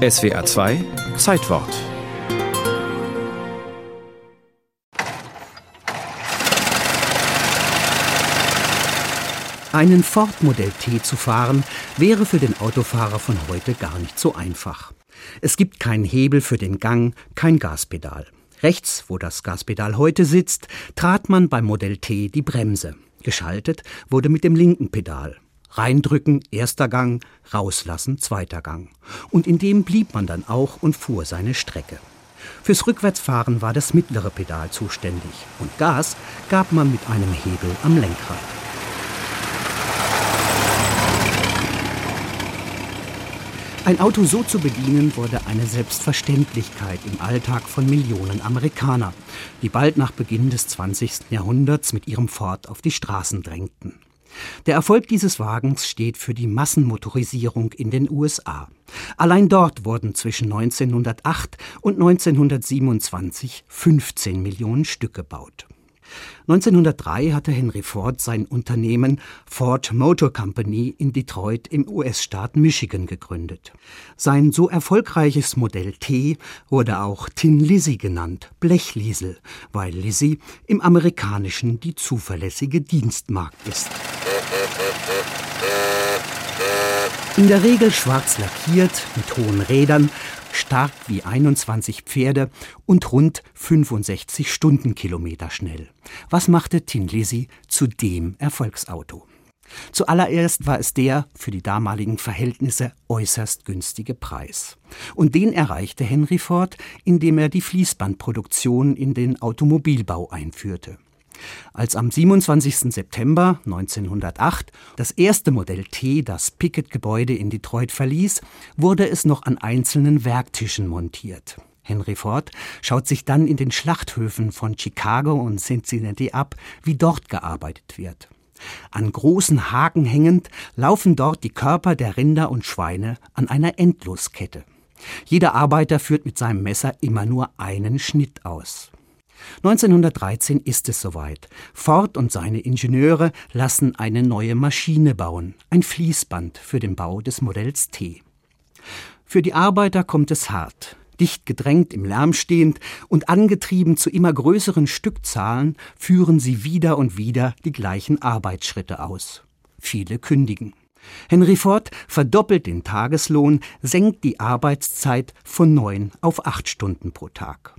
SWA 2 Zeitwort Einen Ford Modell T zu fahren, wäre für den Autofahrer von heute gar nicht so einfach. Es gibt keinen Hebel für den Gang, kein Gaspedal. Rechts, wo das Gaspedal heute sitzt, trat man beim Modell T die Bremse. Geschaltet wurde mit dem linken Pedal. Reindrücken, erster Gang, rauslassen, zweiter Gang. Und in dem blieb man dann auch und fuhr seine Strecke. Fürs Rückwärtsfahren war das mittlere Pedal zuständig und Gas gab man mit einem Hebel am Lenkrad. Ein Auto so zu bedienen wurde eine Selbstverständlichkeit im Alltag von Millionen Amerikaner, die bald nach Beginn des 20. Jahrhunderts mit ihrem Ford auf die Straßen drängten. Der Erfolg dieses Wagens steht für die Massenmotorisierung in den USA. Allein dort wurden zwischen 1908 und 1927 15 Millionen Stück gebaut. 1903 hatte Henry Ford sein Unternehmen Ford Motor Company in Detroit im US-Staat Michigan gegründet. Sein so erfolgreiches Modell T wurde auch Tin Lizzy genannt, Blechliesel, weil Lizzy im Amerikanischen die zuverlässige Dienstmarkt ist. In der Regel schwarz lackiert, mit hohen Rädern, stark wie 21 Pferde und rund 65 Stundenkilometer schnell. Was machte Tinlisi zu dem Erfolgsauto? Zuallererst war es der für die damaligen Verhältnisse äußerst günstige Preis. Und den erreichte Henry Ford, indem er die Fließbandproduktion in den Automobilbau einführte. Als am 27. September 1908 das erste Modell T das Pickett-Gebäude in Detroit verließ, wurde es noch an einzelnen Werktischen montiert. Henry Ford schaut sich dann in den Schlachthöfen von Chicago und Cincinnati ab, wie dort gearbeitet wird. An großen Haken hängend laufen dort die Körper der Rinder und Schweine an einer Endloskette. Jeder Arbeiter führt mit seinem Messer immer nur einen Schnitt aus. 1913 ist es soweit. Ford und seine Ingenieure lassen eine neue Maschine bauen, ein Fließband für den Bau des Modells T. Für die Arbeiter kommt es hart. Dicht gedrängt im Lärm stehend und angetrieben zu immer größeren Stückzahlen führen sie wieder und wieder die gleichen Arbeitsschritte aus. Viele kündigen. Henry Ford verdoppelt den Tageslohn, senkt die Arbeitszeit von neun auf acht Stunden pro Tag.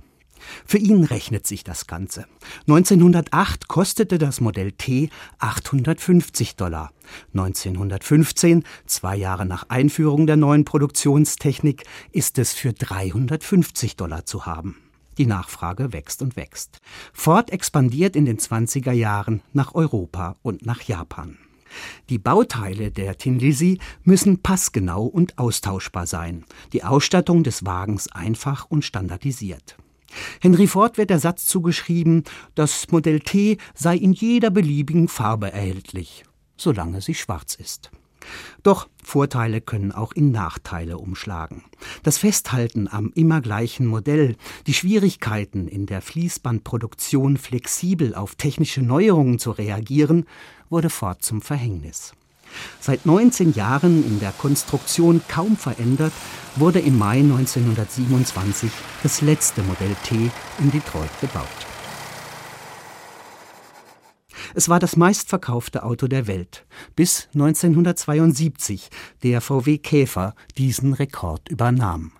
Für ihn rechnet sich das Ganze. 1908 kostete das Modell T 850 Dollar. 1915, zwei Jahre nach Einführung der neuen Produktionstechnik, ist es für 350 Dollar zu haben. Die Nachfrage wächst und wächst. Ford expandiert in den 20er Jahren nach Europa und nach Japan. Die Bauteile der Tin Lizzy müssen passgenau und austauschbar sein, die Ausstattung des Wagens einfach und standardisiert. Henry Ford wird der Satz zugeschrieben, das Modell T sei in jeder beliebigen Farbe erhältlich, solange sie schwarz ist. Doch Vorteile können auch in Nachteile umschlagen. Das Festhalten am immer gleichen Modell, die Schwierigkeiten in der Fließbandproduktion flexibel auf technische Neuerungen zu reagieren, wurde Ford zum Verhängnis. Seit 19 Jahren in der Konstruktion kaum verändert, wurde im Mai 1927 das letzte Modell T in Detroit gebaut. Es war das meistverkaufte Auto der Welt, bis 1972 der VW Käfer diesen Rekord übernahm.